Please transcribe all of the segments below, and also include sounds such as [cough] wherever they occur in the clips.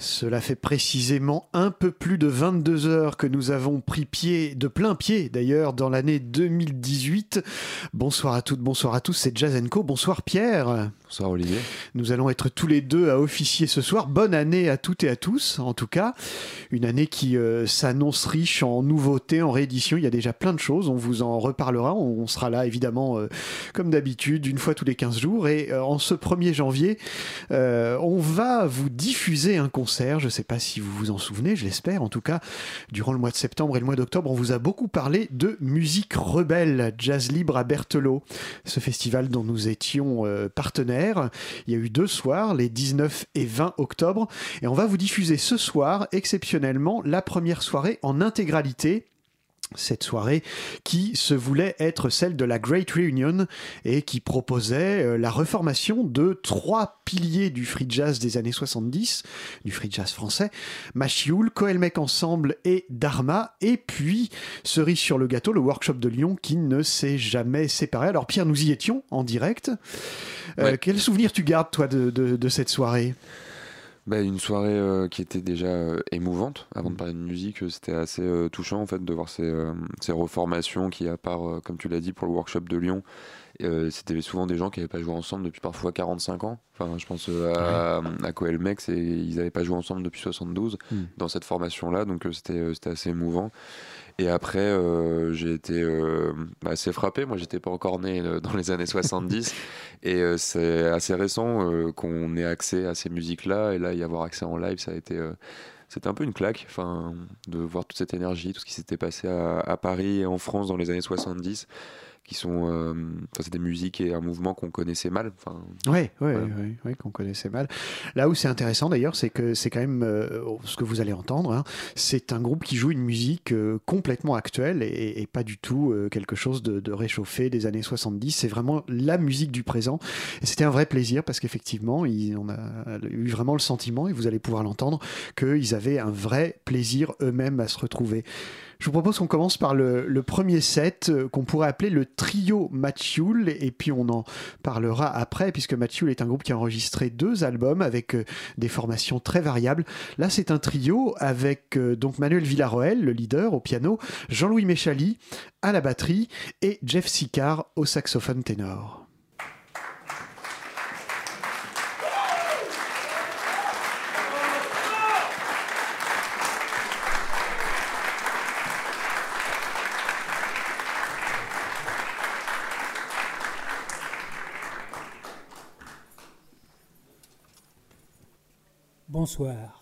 Cela fait précisément un peu plus de 22 heures que nous avons pris pied, de plein pied d'ailleurs, dans l'année 2018. Bonsoir à toutes, bonsoir à tous, c'est Jazz Co. Bonsoir Pierre. Bonsoir Olivier. Nous allons être tous les deux à officier ce soir. Bonne année à toutes et à tous, en tout cas. Une année qui euh, s'annonce riche en nouveautés, en rééditions. Il y a déjà plein de choses, on vous en reparlera. On, sera là évidemment, euh, comme d'habitude, une fois tous les 15 jours. Et euh, en ce 1er janvier, on va vous diffuser un concert. Je ne sais pas si vous vous en souvenez, je l'espère. En tout cas, durant le mois de septembre et le mois d'octobre, on vous a beaucoup parlé de musique rebelle, jazz libre à Berthelot, ce festival dont nous étions euh, partenaires. Il y a eu deux soirs, les 19 et 20 octobre, et on va vous diffuser ce soir, exceptionnellement, la première soirée en intégralité cette soirée qui se voulait être celle de la Great Reunion et qui proposait euh, la reformation de trois piliers du free jazz des années 70, du free jazz français, Machioul, Coelmec Ensemble et Dharma, et puis cerise sur le gâteau, le workshop de Lyon qui ne s'est jamais séparé. Alors Pierre, nous y étions en direct. Euh. Quel souvenir tu gardes toi de, de- de cette soirée? Bah, une soirée euh, qui était déjà euh, émouvante. Avant de parler de musique, euh, c'était assez euh, touchant en fait de voir ces, ces reformations qui, à part, comme tu l'as dit, pour le workshop de Lyon, c'était souvent des gens qui n'avaient pas joué ensemble depuis parfois 45 ans. Enfin, je pense à, à Coelmex et ils n'avaient pas joué ensemble depuis 72 Mm. dans cette formation-là, donc c'était c'était assez émouvant. Et après, euh, j'ai été euh, assez frappé. Moi, j'étais pas encore né euh, dans les années [laughs] 70. et c'est assez récent qu'on ait accès à ces musiques-là. Et là, y avoir accès en live, ça a été. c'était un peu une claque, enfin, de voir toute cette énergie, tout ce qui s'était passé à, à Paris et en France dans les années 70, qui sont, euh, c'est des musiques et un mouvement qu'on connaissait mal. Enfin, Ouais, ouais, Voilà. ouais, ouais, qu'on connaissait mal. Là où c'est intéressant d'ailleurs, c'est que c'est quand même euh, ce que vous allez entendre. hein, c'est un groupe qui joue une musique euh, complètement actuelle et, et pas du tout euh, quelque chose de, de réchauffé des années 70. C'est vraiment la musique du présent. Et c'était un vrai plaisir parce qu'effectivement, ils- on a eu vraiment le sentiment, et vous allez pouvoir l'entendre, qu'ils avaient un vrai plaisir eux-mêmes à se retrouver. Je vous propose qu'on commence par le, premier set euh, qu'on pourrait appeler le trio Mathiul et puis on en parlera après puisque Mathiul est un groupe qui a enregistré deux albums avec euh, des formations très variables. Là, c'est un trio avec euh, donc Manuel Villarroel, le leader au piano, Jean-Louis Méchali à la batterie et Jeff Sicard au saxophone ténor. Bonsoir.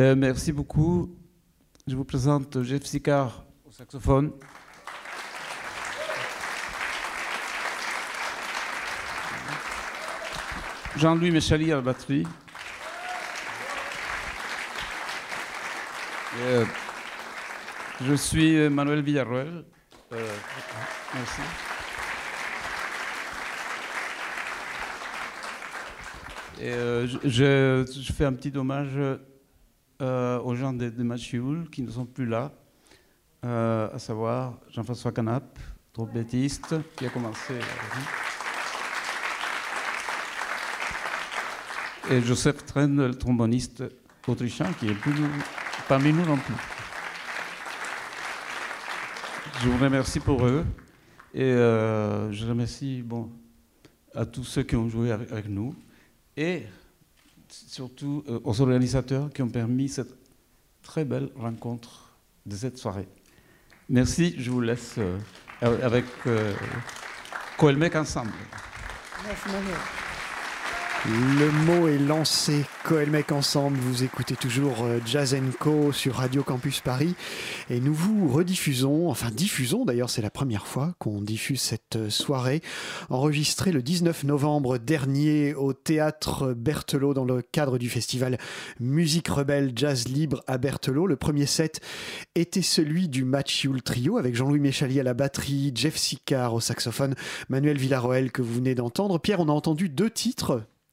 Euh, merci beaucoup. Je vous présente Jeff Sicard au saxophone. Jean-Louis Méchali à la batterie. Euh, je suis Manuel Villarroel. Euh, merci. Euh, je, je, fais un petit hommage aux gens de, de qui ne sont plus là, à savoir Jean-François Canap, trompettiste, qui a commencé. et Joseph Trenn, le tromboniste autrichien, qui est plus parmi nous non plus. Je vous remercie pour eux et euh, je remercie bon, à tous ceux qui ont joué avec, avec nous et surtout euh, aux organisateurs qui ont permis cette très belle rencontre de cette soirée. Merci, je vous laisse euh, avec euh, Coelmec ensemble. Le mot est lancé, Coelmec ensemble, vous écoutez toujours Jazz Co sur Radio Campus Paris et nous vous rediffusons, enfin diffusons d'ailleurs, c'est la première fois qu'on diffuse cette soirée, enregistrée le 19 novembre dernier au théâtre Berthelot dans le cadre du festival Musique Rebelle Jazz Libre à Berthelot. Le premier set était celui du Match Yule Trio avec Jean-Louis Méchali à la batterie, Jeff Sicard au saxophone, Manuel Villarroel que vous venez d'entendre. Pierre, on a entendu deux titres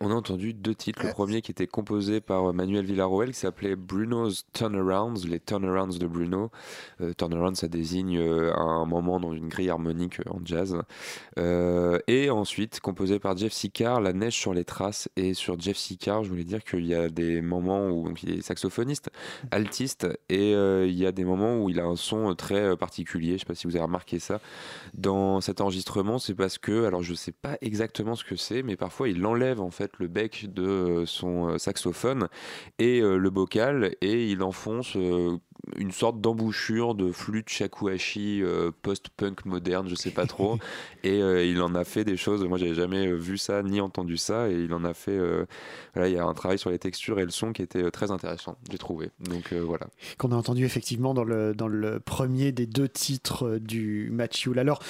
on a entendu deux titres. Le premier qui était composé par Manuel Villarroel qui s'appelait Bruno's Turnarounds, les turnarounds de Bruno. Euh, turnaround, ça désigne euh, un moment dans une grille harmonique en jazz. Euh, et ensuite, composé par Jeff Sicard, La neige sur les traces. Et sur Jeff Sicard, je voulais dire qu'il y a des moments où donc, il est saxophoniste, altiste, et il y a des moments où il a un son très particulier. Je ne sais pas si vous avez remarqué ça. Dans cet enregistrement, c'est parce que, alors je ne sais pas exactement ce que c'est, mais parfois il enlève en fait le bec de son saxophone et le bocal et il enfonce une sorte d'embouchure de flûte shakuhachi euh, post-punk moderne, je sais pas trop. [laughs] et euh, il en a fait des choses. Moi, j'avais jamais vu ça ni entendu ça. Et il en a fait. euh, voilà, il y a un travail sur les textures et le son qui était euh, très intéressant, j'ai trouvé. Donc euh, voilà. Qu'on a entendu effectivement dans le, dans le premier des deux titres euh, du Mathieu. Alors,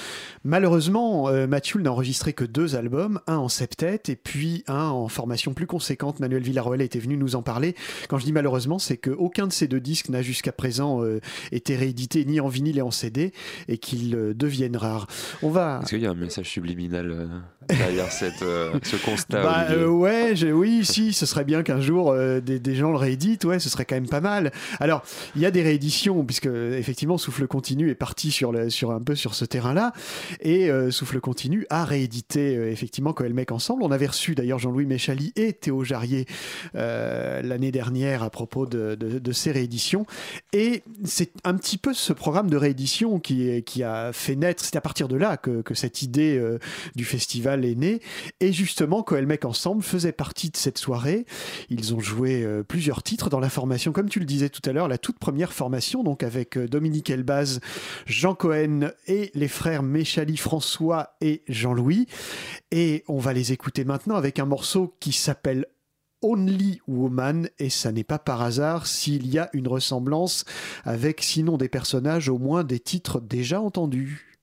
malheureusement, euh, Mathieu n'a enregistré que deux albums, un en septet et puis un en formation plus conséquente. Manuel Villarroel était venu nous en parler. Quand je dis malheureusement, c'est qu'aucun de ces deux disques n'a jusqu'à présent euh, été réédité ni en vinyle et en CD et qu'ils euh, deviennent rares. On va. Est-ce qu'il y a un message subliminal euh, derrière cette, ce constat Bah, ouais, oui, si, ce serait bien qu'un jour des, des gens le rééditent, ouais, ce serait quand même pas mal. Alors, il y a des rééditions, puisque effectivement, Souffle Continu est parti sur, le, sur un peu sur ce terrain-là, et Souffle Continu a réédité effectivement Coelmec ensemble. On avait reçu d'ailleurs Jean-Louis Méchali et Théo Jarrier euh, l'année dernière à propos de, ces rééditions, et c'est un petit peu ce programme de réédition qui, a fait naître, c'est à partir de là que, cette idée euh, du festival est née. Et justement, Coelmec Ensemble faisait partie de cette soirée. Ils ont joué euh, plusieurs titres dans la formation, comme tu le disais tout à l'heure, la toute première formation, donc avec Dominique Elbaz, Jean Cohen et les frères Méchali, François et Jean-Louis. Et on va les écouter maintenant avec un morceau qui s'appelle Only Woman, et ça n'est pas par hasard s'il y a une ressemblance avec, sinon des personnages, au moins des titres déjà entendus.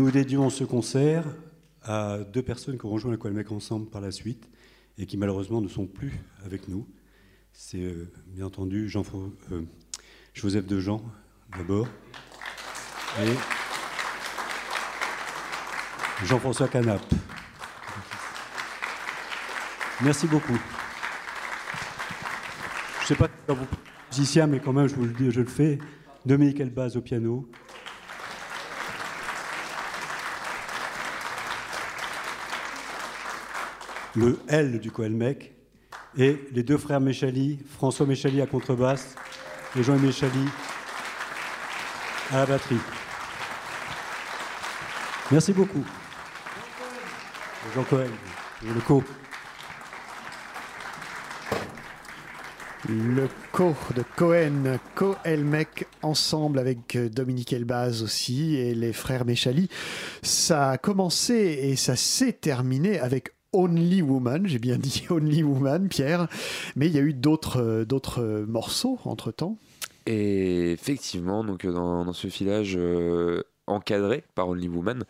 Nous dédions ce concert à deux personnes qui ont rejoint le Colmec ensemble par la suite et qui malheureusement ne sont plus avec nous. C'est euh, bien entendu Jean euh, Joseph de Jean d'abord Jean-François Canap. Merci beaucoup. Je ne sais pas si vous musicien, mais quand même, je vous le dis, je le fais. Dominique Elbaz au piano. Le L du Coelmec. Et les deux frères Méchali, François Méchali à contrebasse et Jean Méchali à la batterie. Merci beaucoup. Jean Cohen, le co. Le co de Cohen, Co-Elmec, ensemble avec Dominique Elbaz aussi et les frères Méchali. Ça a commencé et ça s'est terminé avec Only Woman, j'ai bien dit [laughs] Only Woman, Pierre, mais il y a eu d'autres euh, d'autres euh, morceaux entre-temps. Et effectivement, donc dans, dans ce filage, encadré par Only Woman.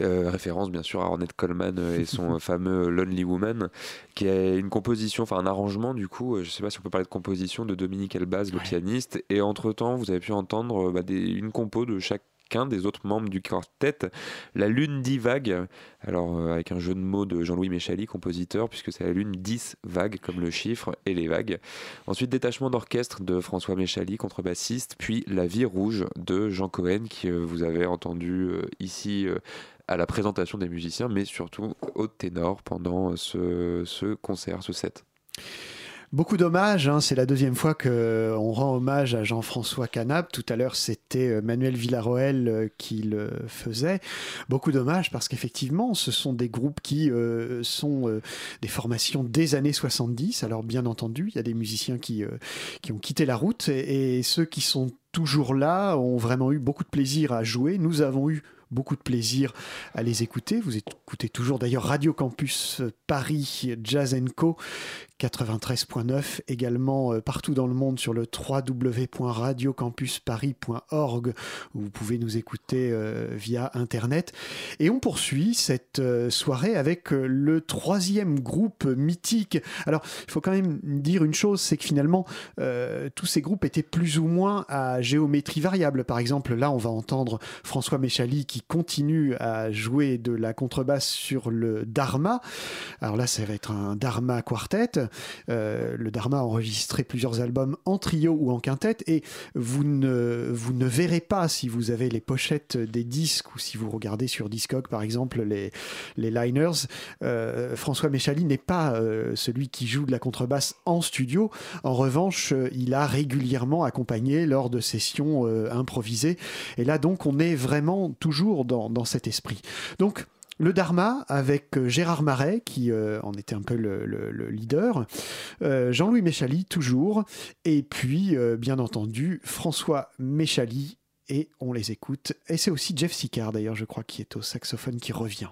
Euh, référence bien sûr à Ornette Coleman euh, et [laughs] son fameux Lonely Woman, qui est une composition, enfin un arrangement du coup, euh, je sais pas si on peut parler de composition de Dominique Elbaz, le pianiste. Et entre temps, vous avez pu entendre bah, des, une compo de chaque des autres membres du quartet, la lune dit vague, alors euh, avec un jeu de mots de Jean-Louis Méchali, compositeur, puisque c'est la lune 10 vagues comme le chiffre et les vagues. Ensuite, détachement d'orchestre de François Méchali, contrebassiste, puis La vie rouge de Jean Cohen, qui euh, vous avez entendu euh, ici à la présentation des musiciens, mais surtout au ténor pendant ce, ce concert, ce set. Beaucoup d'hommages, hein. c'est la deuxième fois qu'on rend hommage à Jean-François Canap. Tout à l'heure, c'était euh, Manuel Villaroel euh, qui le faisait. Beaucoup d'hommages parce qu'effectivement, ce sont des groupes qui euh, sont des formations des années 70. Alors bien entendu, il y a des musiciens qui, qui ont quitté la route et ceux qui sont toujours là ont vraiment eu beaucoup de plaisir à jouer. Nous avons eu beaucoup de plaisir à les écouter. Vous écoutez toujours d'ailleurs Radio Campus Paris Jazz Co 93.9 également euh, partout dans le monde sur le www.radiocampusparis.org où vous pouvez nous écouter euh, via internet. Et on poursuit cette euh, soirée avec le troisième groupe mythique. Alors il faut quand même dire une chose c'est que finalement tous ces groupes étaient plus ou moins à géométrie variable. Par exemple là on va entendre François Méchali qui continue à jouer de la contrebasse sur le Dharma alors là ça va être un Dharma quartet euh, le Dharma a enregistré plusieurs albums en trio ou en quintette et vous ne, vous ne verrez pas si vous avez les pochettes des disques ou si vous regardez sur Discog par exemple les, les liners. Euh, François Méchali n'est pas euh, celui qui joue de la contrebasse en studio. En revanche, il a régulièrement accompagné lors de sessions improvisées. Et là donc on est vraiment toujours dans, cet esprit. Donc le Dharma avec euh, Gérard Marais, qui euh, en était un peu le, leader, euh, Jean-Louis Méchali, toujours, et puis, bien entendu, François Méchali, et on les écoute. Et c'est aussi Jeff Sicard, d'ailleurs, je crois, qui est au saxophone, qui revient.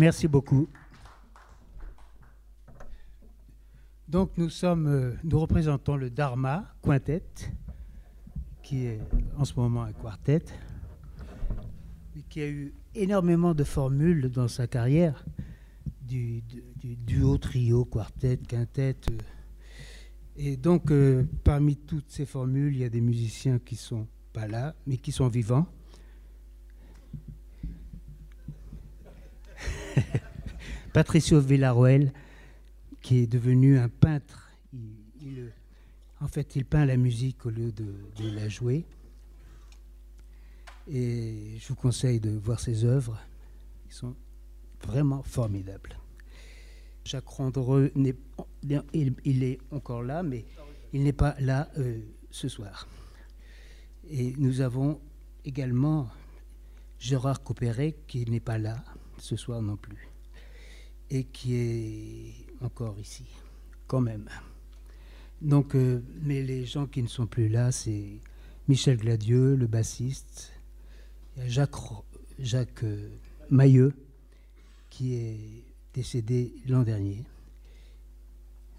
Merci beaucoup. Donc nous sommes, euh, nous représentons le Dharma Quintet, qui est en ce moment un quartet, mais qui a eu énormément de formules dans sa carrière, du, du- du duo, trio, quartet, quintet. euh. Et donc euh, parmi toutes ces formules, il y a des musiciens qui sont pas là, mais qui sont vivants. Patricio Villaruel, qui est devenu un peintre. En fait, il peint la musique au lieu de, la jouer. Et je vous conseille de voir ses œuvres. Ils sont vraiment formidables. Jacques Rondreux, il, il est encore là, mais il n'est pas là euh, ce soir. Et nous avons également Gérard Coopéré, qui n'est pas là ce soir non plus et qui est encore ici, quand même. Donc, euh, mais les gens qui ne sont plus là, c'est Michel Gladieux, le bassiste, Jacques, euh, Mailleux, qui est décédé l'an dernier.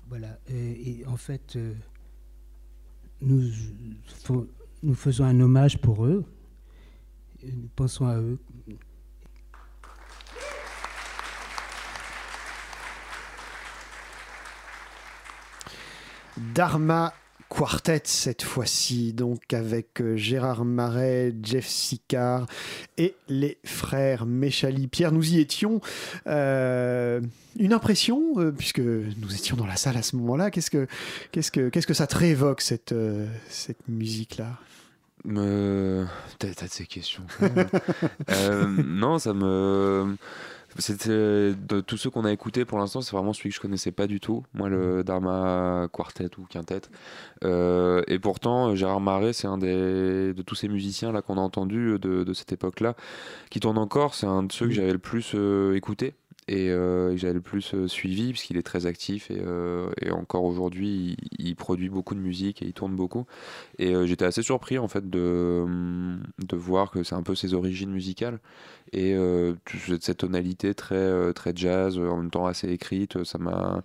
Voilà, euh, et en fait, nous, faisons un hommage pour eux, nous pensons à eux. Dharma Quartet cette fois-ci, donc avec euh, Gérard Marais, Jeff Sicard et les frères Méchali. Pierre, nous y étions. Euh, une impression, euh, puisque nous étions dans la salle à ce moment-là, qu'est-ce que, qu'est-ce que, qu'est-ce que ça te réévoque cette, cette musique-là? T'as de ces questions. [laughs] non, ça me. C'était de tous ceux qu'on a écoutés pour l'instant, c'est vraiment celui que je connaissais pas du tout. Moi, le Dharma Quartet ou Quintet. Euh, et pourtant, Gérard Marais, c'est un des de tous ces musiciens là qu'on a entendus de, de cette époque-là, qui tourne encore. C'est un de ceux que j'avais le plus euh, écouté et euh, j'avais le plus euh, suivi parce qu'il est très actif et, euh, encore aujourd'hui, il, produit beaucoup de musique et il tourne beaucoup. Et euh, j'étais assez surpris en fait de, de voir que c'est un peu ses origines musicales et cette tonalité très, très jazz, en même temps assez écrite, ça m'a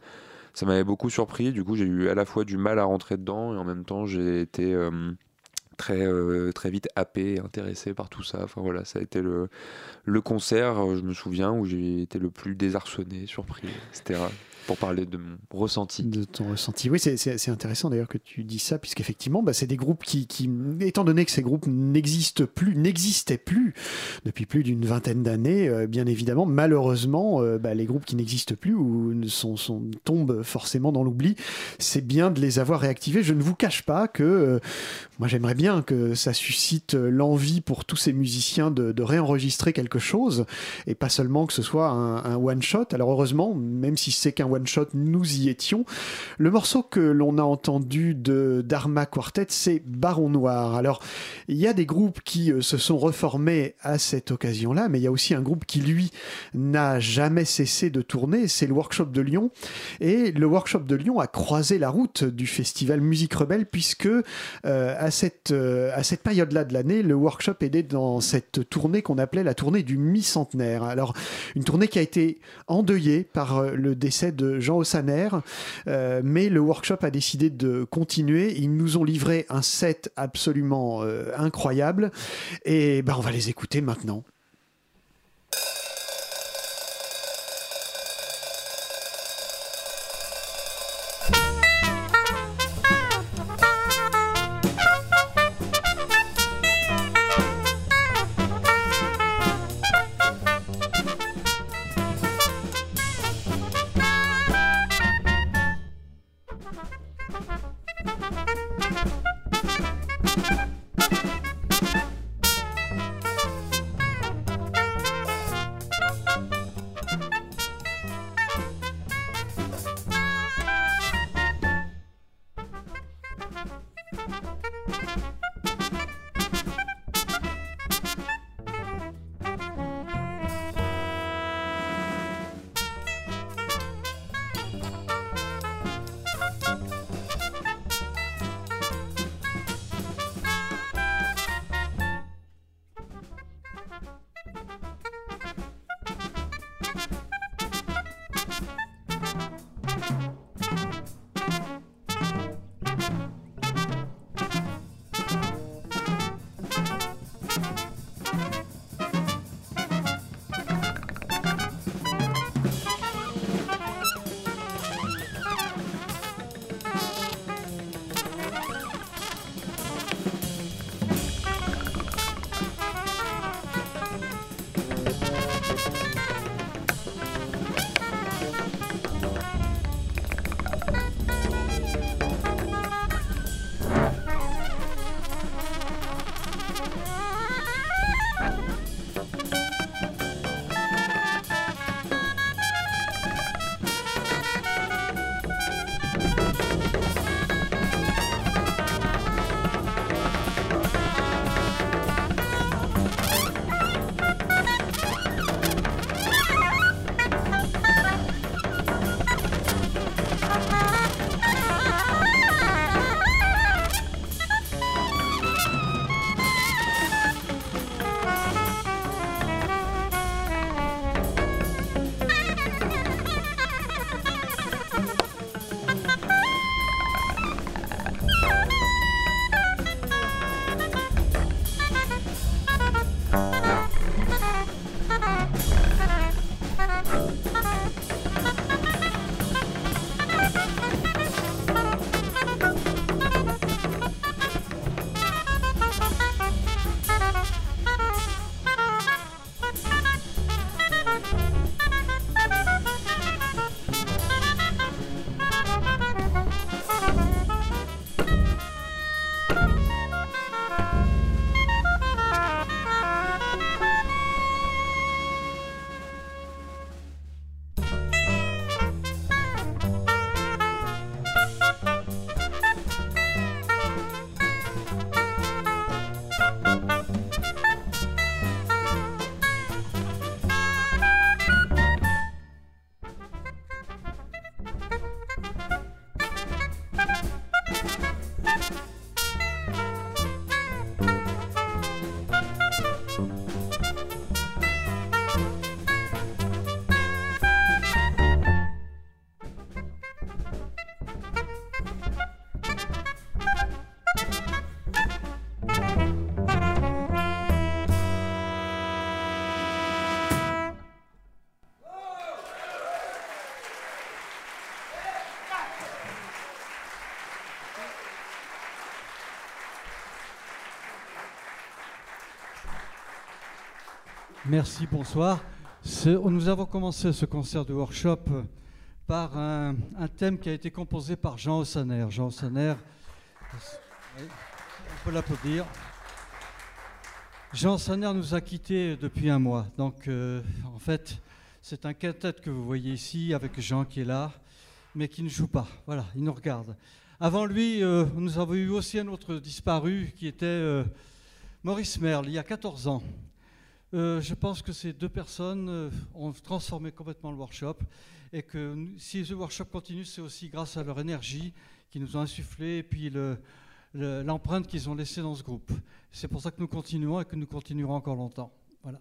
ça m'avait beaucoup surpris. Du coup, j'ai eu à la fois du mal à rentrer dedans et en même temps, j'ai été très, très vite happé intéressé par tout ça. Enfin voilà, ça a été le, le concert, euh, je me souviens, où j'ai été le plus désarçonné, surpris, etc. Pour parler de mon ressenti. De ton ressenti. Oui, c'est- intéressant d'ailleurs que tu dis ça, puisqu'effectivement, bah, c'est des groupes qui, étant donné que ces groupes n'existent plus, n'existaient plus depuis plus d'une vingtaine d'années, euh, bien évidemment, malheureusement, euh, bah, les groupes qui n'existent plus ou sont, tombent forcément dans l'oubli, c'est bien de les avoir réactivés. Je ne vous cache pas que moi j'aimerais bien que ça suscite l'envie pour tous ces musiciens de, de réenregistrer quelque chose et pas seulement que ce soit un, one-shot. Alors heureusement, même si c'est qu'un one-shot, nous y étions. Le morceau que l'on a entendu de Dharma Quartet, c'est Baron Noir. Alors, il y a des groupes qui euh, se sont reformés à cette occasion-là, mais il y a aussi un groupe qui, lui, n'a jamais cessé de tourner, c'est le Workshop de Lyon. Et le Workshop de Lyon a croisé la route du festival Musique Rebelle, puisque euh, à cette, euh, à cette période-là de l'année, le Workshop aidait dans cette tournée qu'on appelait la tournée du mi-centenaire. Alors, une tournée qui a été endeuillée par euh, le décès de Jean Ossaner, euh, mais le workshop a décidé de continuer. Ils nous ont livré un set absolument euh, incroyable et ben, on va les écouter maintenant. Merci, bonsoir. Nous avons commencé ce concert de workshop par un, thème qui a été composé par Jean Ossaner. Jean Ossaner, on peut l'applaudir. Jean Ossaner nous a quittés depuis un mois. Donc, euh, en fait, c'est un quintet que vous voyez ici avec Jean qui est là, mais qui ne joue pas. Voilà, il nous regarde. Avant lui, euh, nous avons eu aussi un autre disparu qui était euh, Maurice Merle, il y a 14 ans. Euh, je pense que ces deux personnes euh, ont transformé complètement le workshop et que si ce workshop continue, c'est aussi grâce à leur énergie qu'ils nous ont insufflé et puis l'empreinte qu'ils ont laissée dans ce groupe. C'est pour ça que nous continuons et que nous continuerons encore longtemps. Voilà.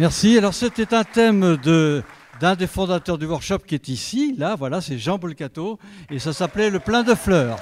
Merci. Alors c'était un thème d'un des fondateurs du workshop qui est ici. Là, voilà, c'est Jean Bolcato. Et ça s'appelait Le plein de fleurs.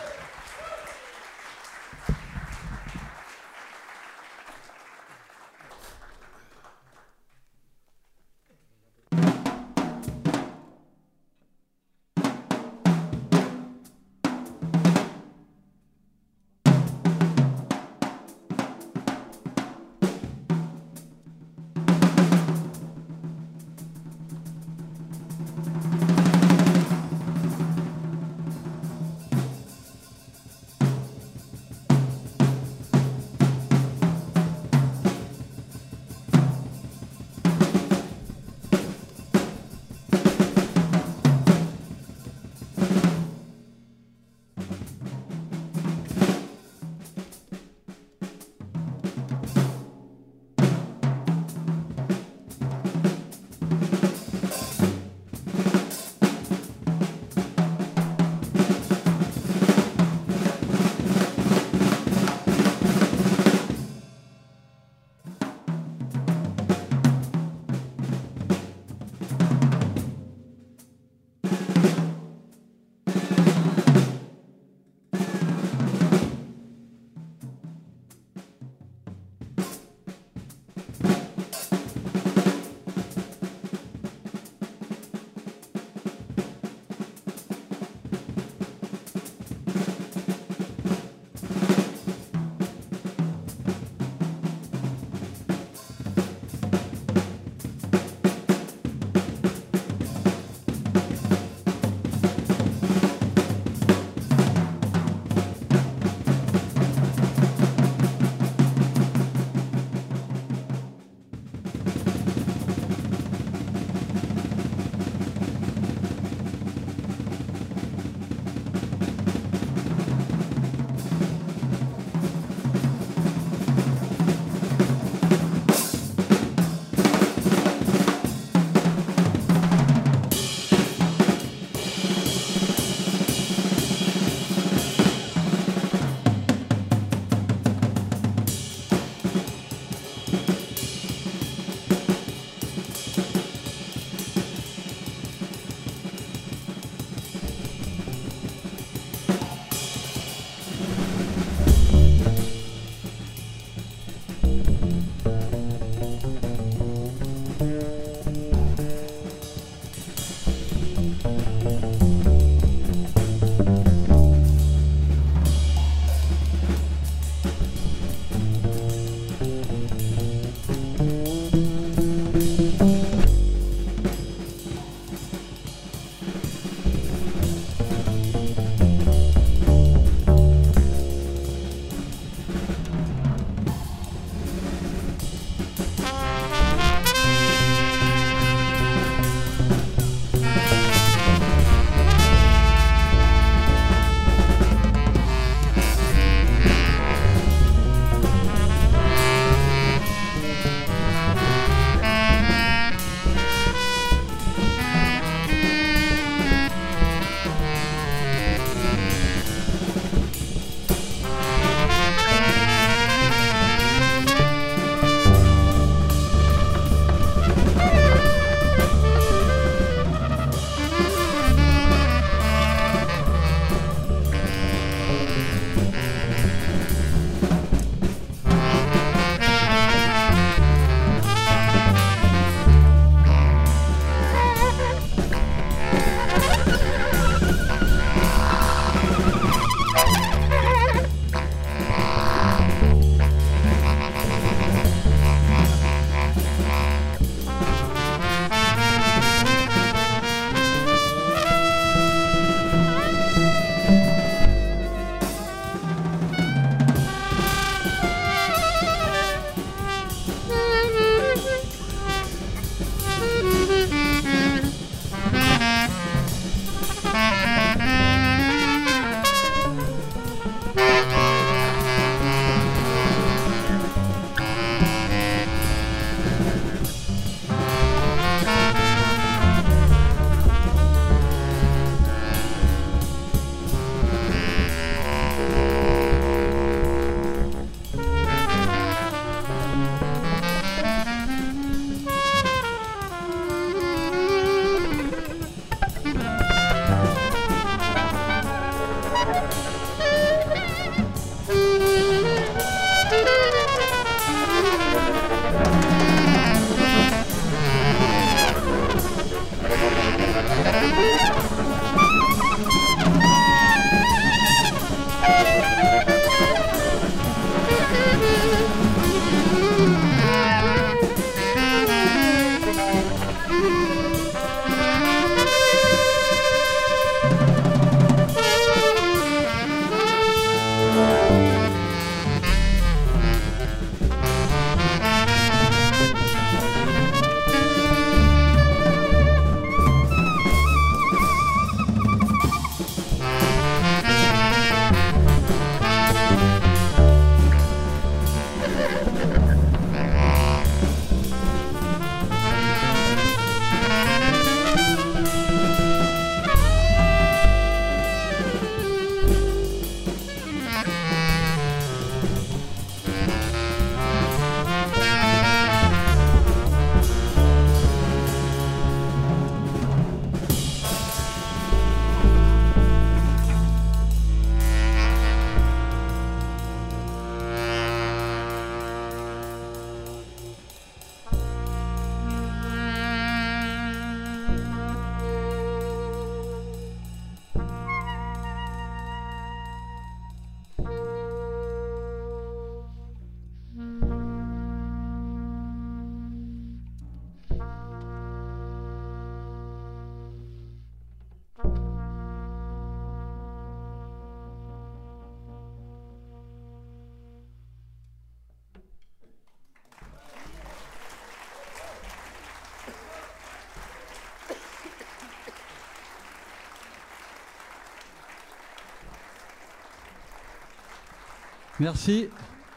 Merci.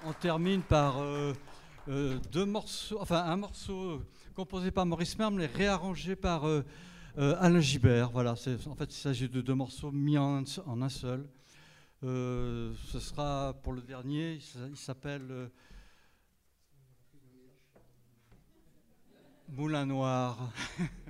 On termine par euh, euh, deux morceaux, enfin un morceau composé par Maurice Merme, mais réarrangé par euh, Alain Gibert. Voilà, en fait, il s'agit de deux morceaux mis en, un seul. Ce sera pour le dernier, il s'a- il s'appelle Moulin Noir. [laughs]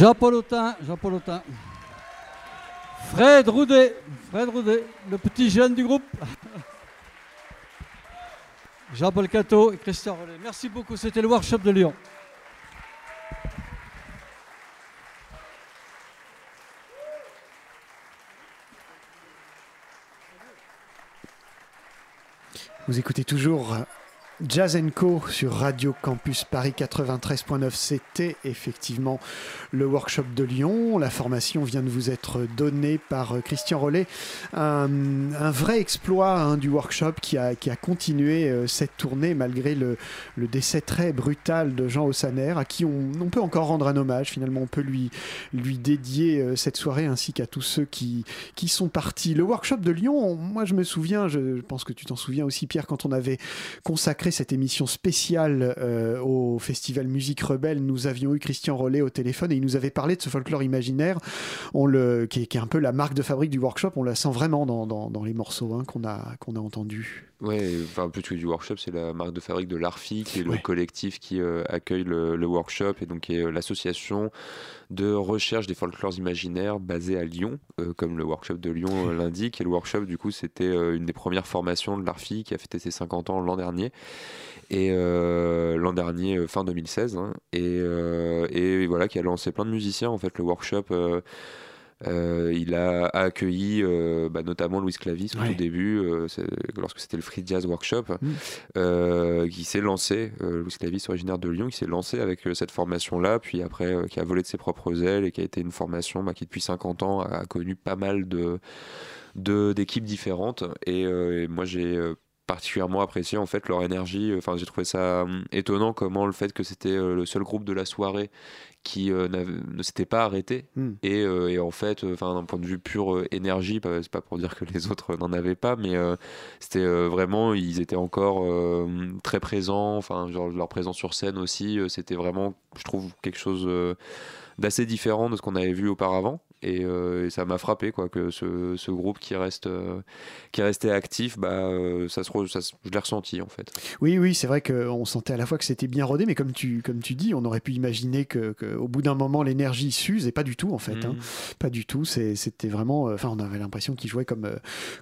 Jean-Paul Autin, Jean-Paul Autin. Fred Roudet, Fred Roudet, le petit jeune du groupe. [laughs] Jean-Paul Cato et Christian Rollet. Merci beaucoup, c'était le workshop de Lyon. Vous écoutez toujours Jazz Co sur Radio Campus Paris 93.9, c'était effectivement le workshop de Lyon. La formation vient de vous être donnée par Christian Rollet. Un, vrai exploit hein, du workshop qui a, qui a continué euh, cette tournée malgré le, décès très brutal de Jean Ossaner, à qui on, on, peut encore rendre un hommage. Finalement, on peut lui, lui dédier euh, cette soirée ainsi qu'à tous ceux qui, qui sont partis. Le workshop de Lyon, moi je me souviens, je pense que tu t'en souviens aussi Pierre, quand on avait consacré cette émission spéciale euh, au Festival Musique Rebelle, nous avions eu Christian Rollet au téléphone et il nous avait parlé de ce folklore imaginaire, qui, est, un peu la marque de fabrique du workshop. On la sent vraiment dans, les morceaux hein, qu'on a entendus. Ouais, enfin plus que du workshop, c'est la marque de fabrique de l'ARFI, qui est le ouais. collectif qui euh, accueille le, le, workshop et donc qui est euh, l'association de recherche des folklores imaginaires basée à Lyon, euh, comme le workshop de Lyon [laughs] l'indique. Et le workshop, du coup, c'était une des premières formations de l'ARFI qui a fêté ses 50 ans l'an dernier. Et l'an dernier, fin 2016. Hein, et, et, voilà, qui a lancé plein de musiciens. En fait, le workshop. Euh, il a accueilli euh, bah, notamment Louis Clavis au tout début, euh, lorsque c'était le Free Jazz Workshop, Mm. qui s'est lancé, Louis Clavis originaire de Lyon, qui s'est lancé avec cette formation-là, puis après qui a volé de ses propres ailes et qui a été une formation bah, qui depuis 50 ans a connu pas mal de d'équipes différentes. Et, et moi j'ai particulièrement apprécié en fait leur énergie. Enfin, j'ai trouvé ça hum, étonnant comment le fait que c'était euh, le seul groupe de la soirée qui euh, ne s'était pas arrêté Mm. et, euh, et en fait, enfin d'un point de vue pure euh, énergie, pas- c'est pas pour dire que les [laughs] autres n'en avaient pas, mais c'était vraiment, ils étaient encore très présents. Enfin, genre leur présence sur scène aussi, c'était vraiment, je trouve, quelque chose d'assez différent de ce qu'on avait vu auparavant. Et, euh, et ça m'a frappé quoi que ce, ce groupe qui reste euh, qui est resté actif, bah euh, ça se re- ça je l'ai ressenti en fait. Oui, oui, c'est vrai qu'on sentait à la fois que c'était bien rodé, mais comme tu, comme tu dis, on aurait pu imaginer que, que au bout d'un moment l'énergie s'use, et pas du tout en fait. hein. Pas du tout. C'était vraiment. euh, Enfin, on avait l'impression qu'ils jouaient comme, euh,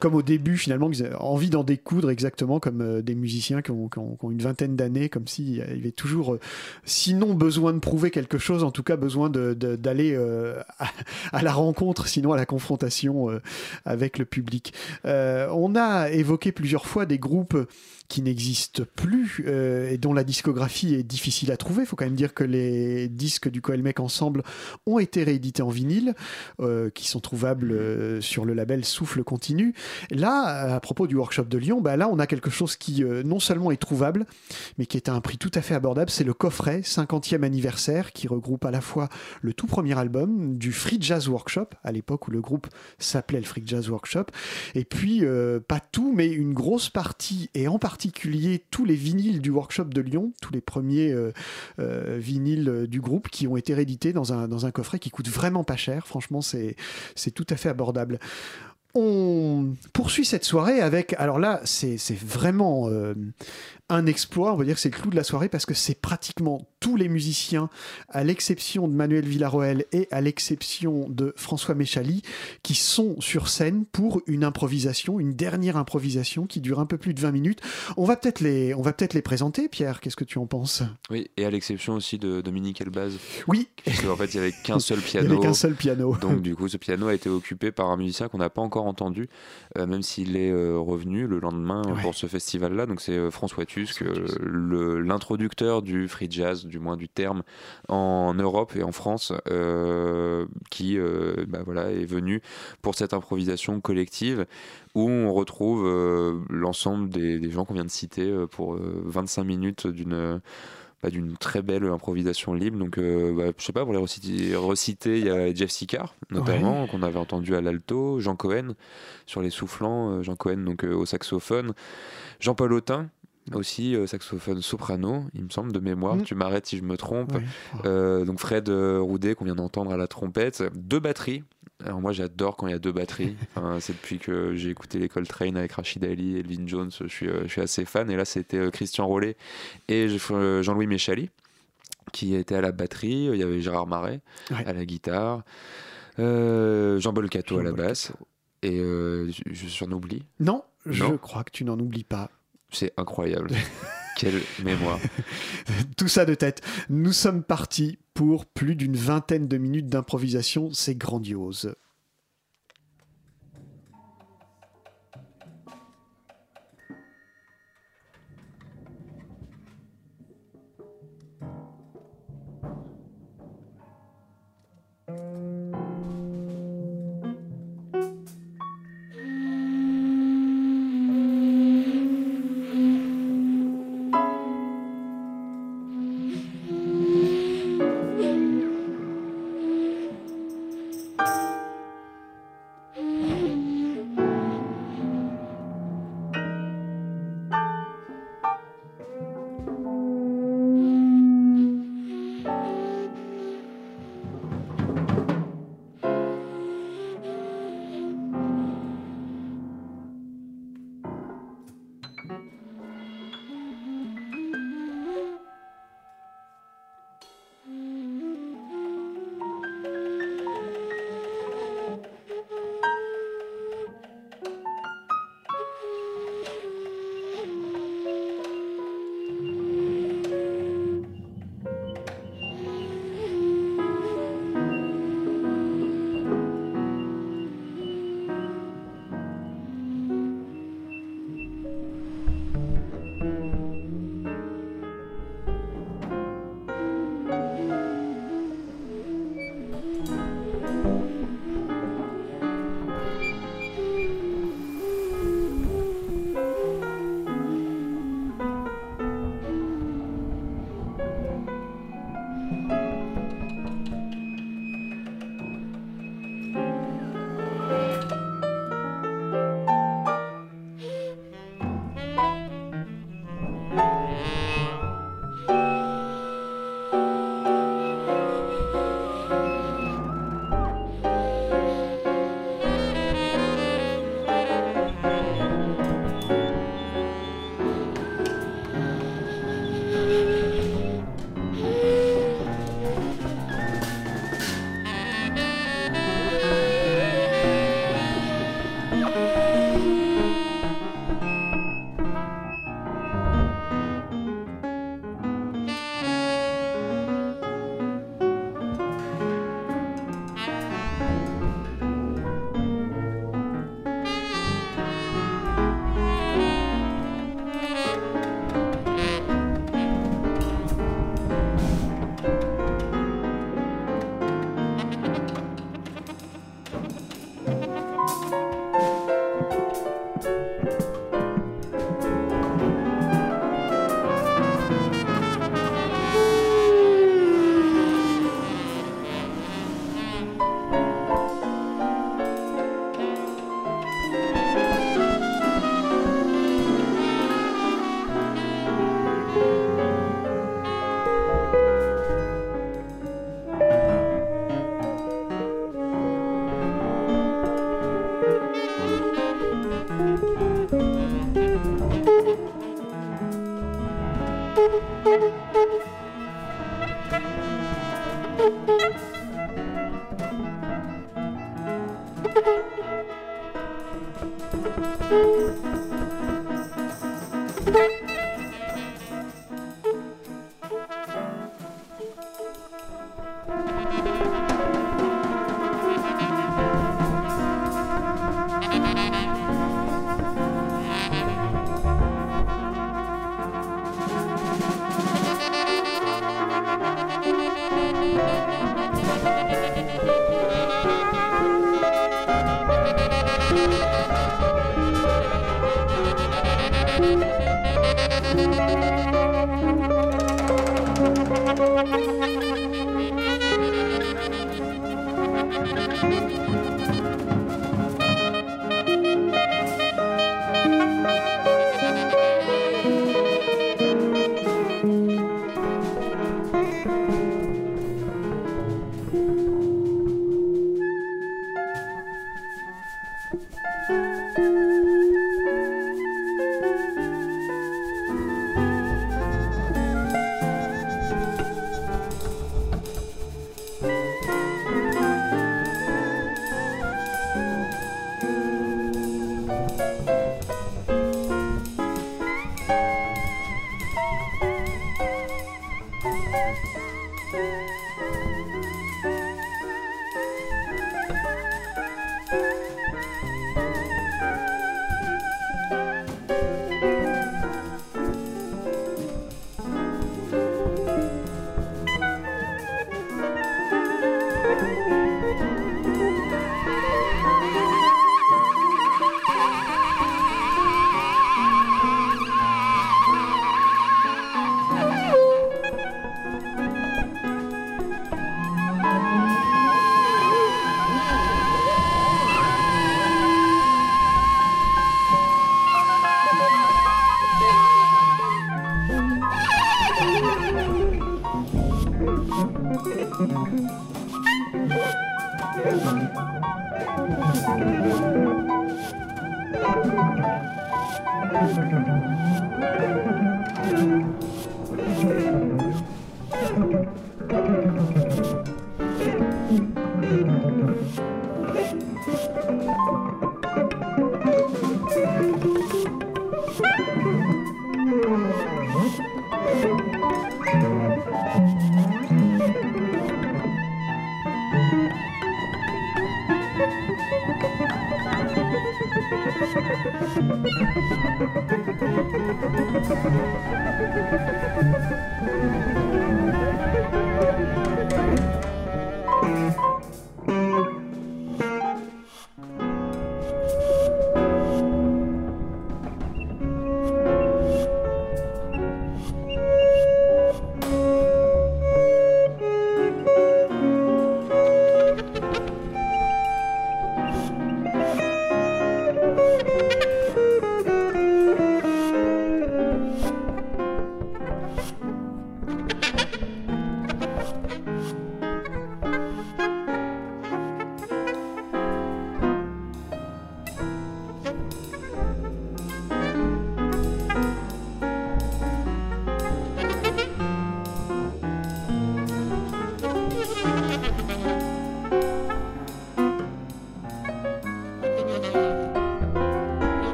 comme au début finalement, qu'ils avaient envie d'en découdre exactement comme euh, des musiciens qui ont, qui ont- qui ont une vingtaine d'années, comme s'il y avait toujours, euh, sinon besoin de prouver quelque chose, en tout cas besoin de- de- d'aller euh, à, à la rencontre, sinon à la confrontation euh, avec le public. Euh, on a évoqué plusieurs fois des groupes qui n'existent plus euh, et dont la discographie est difficile à trouver. Il faut quand même dire que les disques du Coelmec Ensemble ont été réédités en vinyle, euh, qui sont trouvables euh, sur le label Souffle Continu. Là, à propos du workshop de Lyon, bah là, on a quelque chose qui non seulement est trouvable, mais qui est à un prix tout à fait abordable. C'est le coffret 50e anniversaire qui regroupe à la fois le tout premier album du Free Jazz Workshop, à l'époque où le groupe s'appelait le Free Jazz Workshop, et puis pas tout, mais une grosse partie, et en particulier tous les vinyles du workshop de Lyon, tous les premiers euh, euh, vinyles euh, du groupe qui ont été réédités dans un, dans un coffret qui coûte vraiment pas cher. Franchement, c'est tout à fait abordable. On poursuit cette soirée avec, alors là, c'est vraiment un exploit. On va dire que c'est le clou de la soirée parce que c'est pratiquement tous les musiciens, à l'exception de Manuel Villarroel et à l'exception de François Méchali, qui sont sur scène pour une improvisation, une dernière improvisation qui dure un peu plus de 20 minutes. On va peut-être les, on va peut-être les présenter, Pierre. Qu'est-ce que tu en penses? Oui, et à l'exception aussi de Dominique Elbaz. Oui. Parce qu'en fait, il n'y avait qu'un seul [laughs] Il y avait piano. qu'un seul piano. Donc, [laughs] du coup, ce piano a été occupé par un musicien qu'on n'a pas encore entendu, euh, même s'il est euh, revenu le lendemain euh, Ouais. pour ce festival-là. Donc, c'est euh, François Le- l'introducteur du free jazz, du moins du terme, en Europe et en France, euh, qui euh, bah, voilà, est venu pour cette improvisation collective où on retrouve euh, l'ensemble des, des gens qu'on vient de citer pour euh, 25 minutes d'une bah, d'une très belle improvisation libre. Donc, euh, bah, je sais pas, pour les reciter, reciter, il y a Jeff Sicard, notamment, qu'on avait entendu à l'alto, Jean Cohen sur les soufflants, Jean Cohen donc, euh, au saxophone, Jean-Paul Autin. Aussi, euh, saxophone soprano, il me semble, de mémoire. Mm. Tu m'arrêtes si je me trompe. Oui. Euh, donc Fred euh, Roudet, qu'on vient d'entendre à la trompette. Deux batteries. Alors moi j'adore quand il y a deux batteries. [laughs] Enfin, c'est depuis que j'ai écouté l'école Train avec Rachid Ali et Elvin Jones, je suis, je suis assez fan. Et là c'était Christian Rollet et je- Jean-Louis Méchali qui était à la batterie. Il y avait Gérard Marais Ouais. à la guitare, euh, Jean Bolcato à la basse. Et je, je j'en oublie. Non, je crois que tu n'en oublies pas. C'est incroyable. [laughs] Quelle mémoire. [laughs] Tout ça de tête. Nous sommes partis pour plus d'une vingtaine de minutes d'improvisation. C'est grandiose.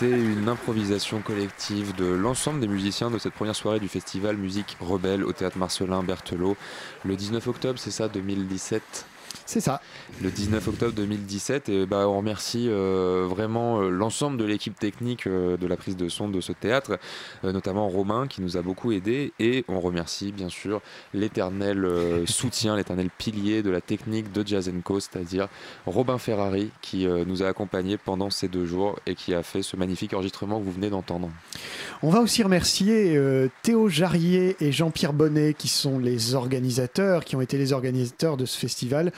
C'était une improvisation collective de l'ensemble des musiciens de cette première soirée du festival Musique Rebelle au théâtre Marcelin Berthelot le 19 octobre, c'est ça, 2017 c'est ça. Le 19 octobre 2017. Et bah, on remercie euh, vraiment euh, l'ensemble de l'équipe technique euh, de la prise de son de ce théâtre, notamment Romain qui nous a beaucoup aidé. Et on remercie bien sûr l'éternel [laughs] soutien, l'éternel pilier de la technique de Jazz Co, c'est-à-dire Robin Ferrari qui nous a accompagnés pendant ces deux jours et qui a fait ce magnifique enregistrement que vous venez d'entendre. On va aussi remercier Théo Jarrier et Jean-Pierre Bonnet qui sont les organisateurs, qui ont été les organisateurs de ce festival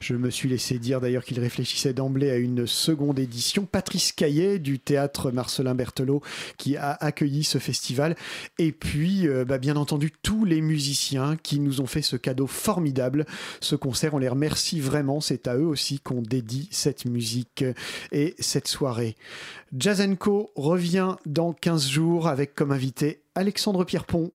Je me suis laissé dire d'ailleurs qu'il réfléchissait d'emblée à une seconde édition. Patrice Caillet du théâtre Marcelin Berthelot qui a accueilli ce festival. Et puis, euh, bah, bien entendu, tous les musiciens qui nous ont fait ce cadeau formidable. Ce concert, on les remercie vraiment. C'est à eux aussi qu'on dédie cette musique et cette soirée. Jazz Co revient dans 15 jours avec comme invité Alexandre Pierrepont.